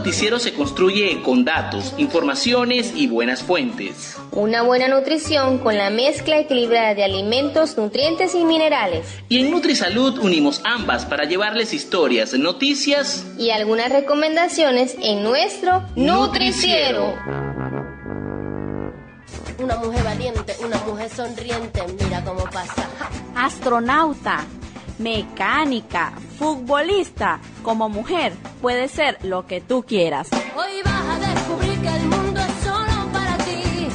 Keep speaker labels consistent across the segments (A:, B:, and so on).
A: noticiero se construye con datos, informaciones y buenas fuentes.
B: Una buena nutrición con la mezcla equilibrada de alimentos, nutrientes y minerales.
A: Y en NutriSalud unimos ambas para llevarles historias, noticias
B: y algunas recomendaciones en nuestro Nutriciero.
C: Una mujer valiente, una mujer sonriente, mira cómo pasa.
D: Astronauta, mecánica, futbolista, como mujer, puede ser lo que tú quieras.
C: Hoy vas a descubrir que el mundo es solo para ti,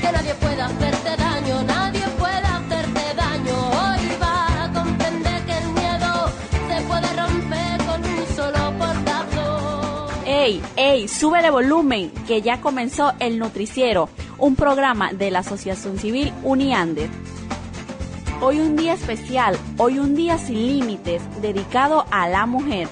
C: que nadie puede hacerte daño, nadie puede hacerte daño. Hoy vas a comprender que el miedo se puede romper con un solo portazo.
D: ¡Ey, ey! Súbele volumen, que ya comenzó el Nutriciero, un programa de la Asociación Civil Uniandes. Hoy un día especial, hoy un día sin límites, dedicado a la mujer.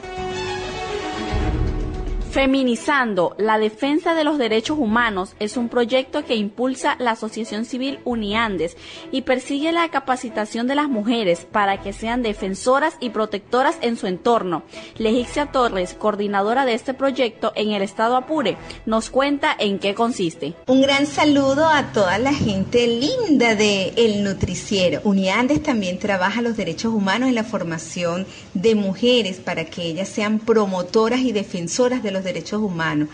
D: Feminizando la defensa de los derechos humanos es un proyecto que impulsa la Asociación Civil Uniandes y persigue la capacitación de las mujeres para que sean defensoras y protectoras en su entorno. Legicia Torres, coordinadora de este proyecto en el estado Apure, nos cuenta en qué consiste.
E: Un gran saludo a toda la gente linda de El Nutriciero. Uniandes también trabaja los derechos humanos y la formación de mujeres para que ellas sean promotoras y defensoras de los derechos humanos.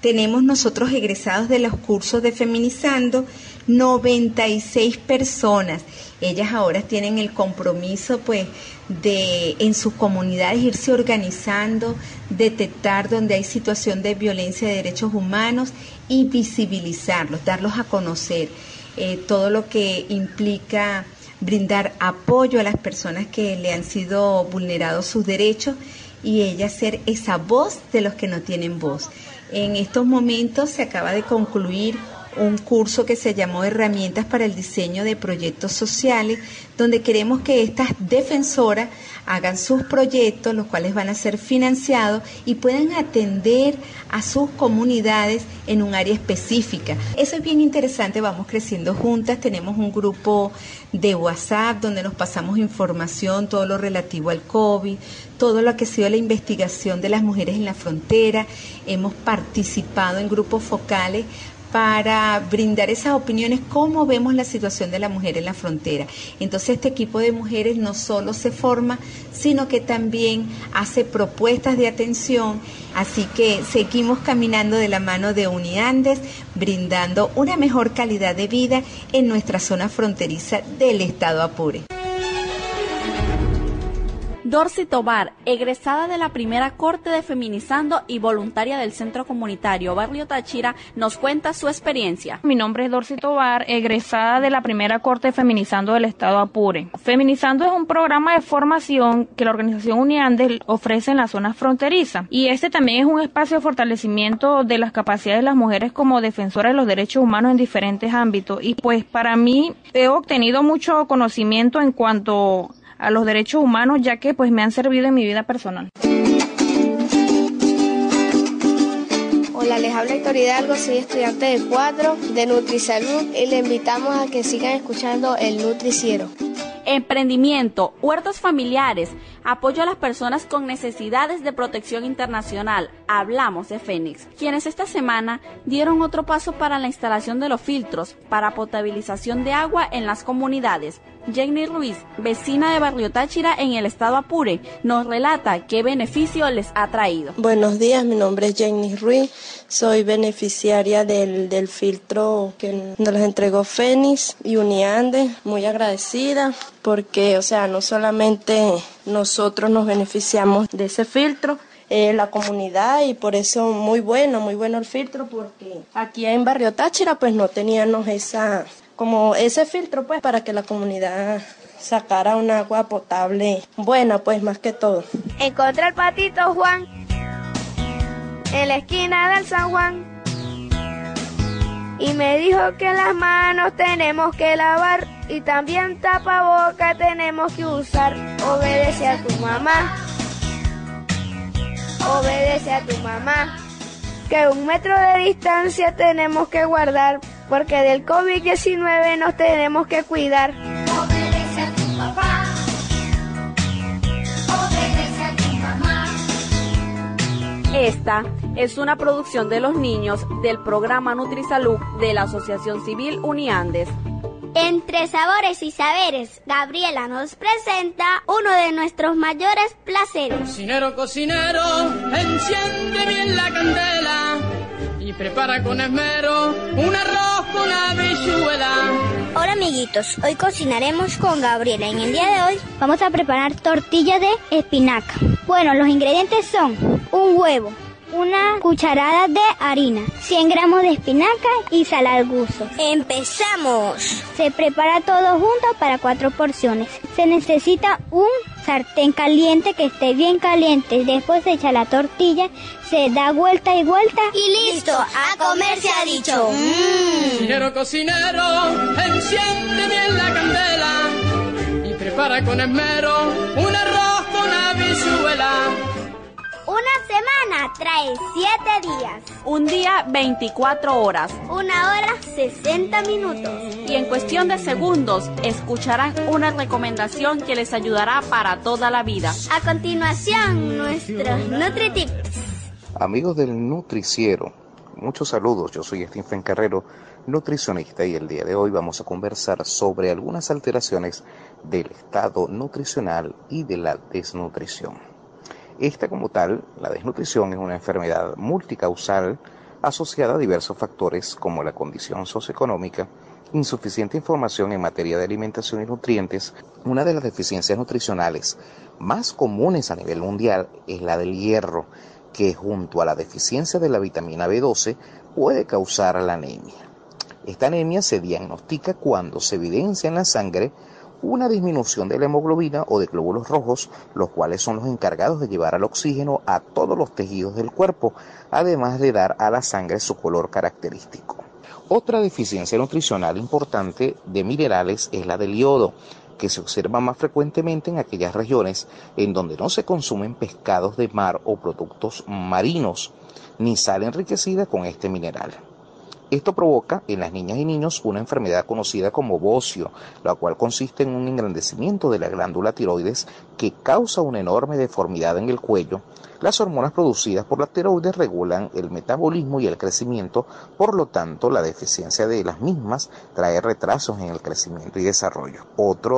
E: Tenemos nosotros egresados de los cursos de Feminizando 96 personas. Ellas ahora tienen el compromiso pues de en sus comunidades irse organizando, detectar donde hay situación de violencia de derechos humanos y visibilizarlos, darlos a conocer. Eh, todo lo que implica brindar apoyo a las personas que le han sido vulnerados sus derechos y ella ser esa voz de los que no tienen voz. En estos momentos se acaba de concluir un curso que se llamó Herramientas para el Diseño de Proyectos Sociales, donde queremos que estas defensoras hagan sus proyectos, los cuales van a ser financiados y puedan atender a sus comunidades en un área específica. Eso es bien interesante, vamos creciendo juntas, tenemos un grupo de WhatsApp donde nos pasamos información, todo lo relativo al COVID, todo lo que ha sido la investigación de las mujeres en la frontera, hemos participado en grupos focales para brindar esas opiniones, cómo vemos la situación de la mujer en la frontera. Entonces este equipo de mujeres no solo se forma, sino que también hace propuestas de atención, así que seguimos caminando de la mano de Uniandes, brindando una mejor calidad de vida en nuestra zona fronteriza del estado Apure.
D: Dorcy Tobar, egresada de la primera corte de Feminizando y voluntaria del Centro Comunitario Barrio Táchira, nos cuenta su experiencia.
F: Mi nombre es Dorcy Tobar, egresada de la primera corte de Feminizando del Estado Apure. Feminizando es un programa de formación que la organización Uniandes ofrece en la zona fronteriza y este también es un espacio de fortalecimiento de las capacidades de las mujeres como defensoras de los derechos humanos en diferentes ámbitos y pues para mí he obtenido mucho conocimiento en cuanto a los derechos humanos, ya que pues me han servido en mi vida personal.
G: Hola, les habla Héctor Hidalgo, soy estudiante de 4 de NutriSalud y le invitamos a que sigan escuchando el Nutriciero.
D: Emprendimiento, huertos familiares, apoyo a las personas con necesidades de protección internacional. Hablamos de Fénix, quienes esta semana dieron otro paso para la instalación de los filtros para potabilización de agua en las comunidades. Jenny Ruiz, vecina de Barrio Táchira en el estado Apure, nos relata qué beneficio les ha traído.
H: Buenos días, mi nombre es Jenny Ruiz, soy beneficiaria del, del filtro que nos entregó Fénix y Uniande, muy agradecida porque, o sea, no solamente nosotros nos beneficiamos de ese filtro, eh, la comunidad y por eso muy bueno, muy bueno el filtro porque aquí en Barrio Táchira pues no teníamos esa como ese filtro pues para que la comunidad sacara un agua potable buena pues más que todo.
G: Encontré el patito Juan en la esquina del San Juan y me dijo que las manos tenemos que lavar y también tapaboca tenemos que usar. Obedece a tu mamá, obedece a tu mamá, que un metro de distancia tenemos que guardar porque del COVID-19 nos tenemos que cuidar.
C: Obedece a tu papá. Obedece a tu mamá.
D: Esta es una producción de los niños del programa NutriSalud de la Asociación Civil Uniandes.
I: Entre sabores y saberes, Gabriela nos presenta uno de nuestros mayores placeres.
J: Cocinero, cocinero, enciende bien la candela y prepara con esmero un arroz con habichuela.
I: Hola amiguitos, hoy cocinaremos con Gabriela. En el día de hoy vamos a preparar tortilla de espinaca. Bueno, los ingredientes son un huevo, una cucharada de harina, 100 gramos de espinaca y sal al gusto. ¡Empezamos! Se prepara todo junto para cuatro porciones. Se necesita un sartén caliente que esté bien caliente. Después se echa la tortilla, se da vuelta y vuelta y listo. A comer se ha dicho.
J: Cocinero, cocinero, enciende bien la candela y prepara con esmero un arroz con habichuela.
I: Una semana trae 7 días.
D: Un día 24 horas.
I: Una hora 60 minutos.
D: Y en cuestión de segundos escucharán una recomendación que les ayudará para toda la vida.
I: A continuación, nuestros NutriTips.
K: Amigos del Nutriciero, muchos saludos. Yo soy Stephen Carrero, nutricionista, y el día de hoy vamos a conversar sobre algunas alteraciones del estado nutricional y de la desnutrición. Esta como tal, la desnutrición, es una enfermedad multicausal asociada a diversos factores como la condición socioeconómica, insuficiente información en materia de alimentación y nutrientes. Una de las deficiencias nutricionales más comunes a nivel mundial es la del hierro, que junto a la deficiencia de la vitamina B12 puede causar la anemia. Esta anemia se diagnostica cuando se evidencia en la sangre una disminución de la hemoglobina o de glóbulos rojos, los cuales son los encargados de llevar al oxígeno a todos los tejidos del cuerpo, además de dar a la sangre su color característico. Otra deficiencia nutricional importante de minerales es la del yodo, que se observa más frecuentemente en aquellas regiones en donde no se consumen pescados de mar o productos marinos, ni sal enriquecida con este mineral. Esto provoca en las niñas y niños una enfermedad conocida como bocio, la cual consiste en un engrandecimiento de la glándula tiroides que causa una enorme deformidad en el cuello. Las hormonas producidas por la tiroides regulan el metabolismo y el crecimiento, por lo tanto la deficiencia de las mismas trae retrasos en el crecimiento y desarrollo. Otra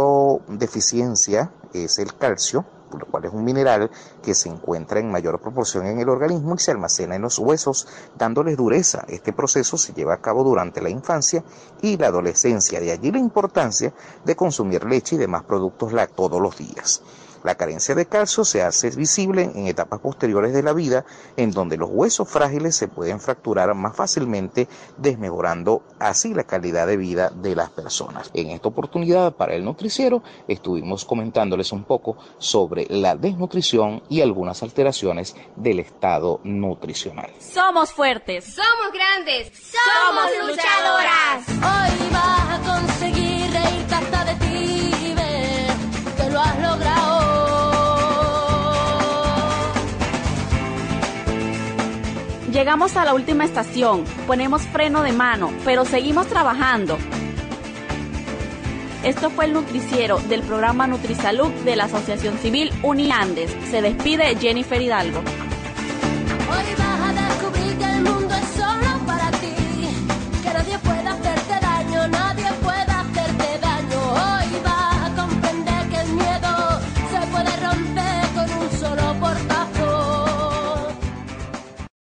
K: deficiencia es el calcio, lo cual es un mineral que se encuentra en mayor proporción en el organismo y se almacena en los huesos, dándoles dureza. Este proceso se lleva a cabo durante la infancia y la adolescencia, de allí la importancia de consumir leche y demás productos lácteos todos los días. La carencia de calcio se hace visible en etapas posteriores de la vida, en donde los huesos frágiles se pueden fracturar más fácilmente, desmejorando así la calidad de vida de las personas. En esta oportunidad para el nutriciero estuvimos comentándoles un poco sobre la desnutrición y algunas alteraciones del estado nutricional.
D: Somos fuertes.
B: Somos grandes.
I: Somos luchadoras.
C: Hoy vas
D: Llegamos a la última estación, ponemos freno de mano, pero seguimos trabajando. Esto fue el nutriciero del programa NutriSalud de la Asociación Civil Uniandes. Se despide Jennifer Hidalgo.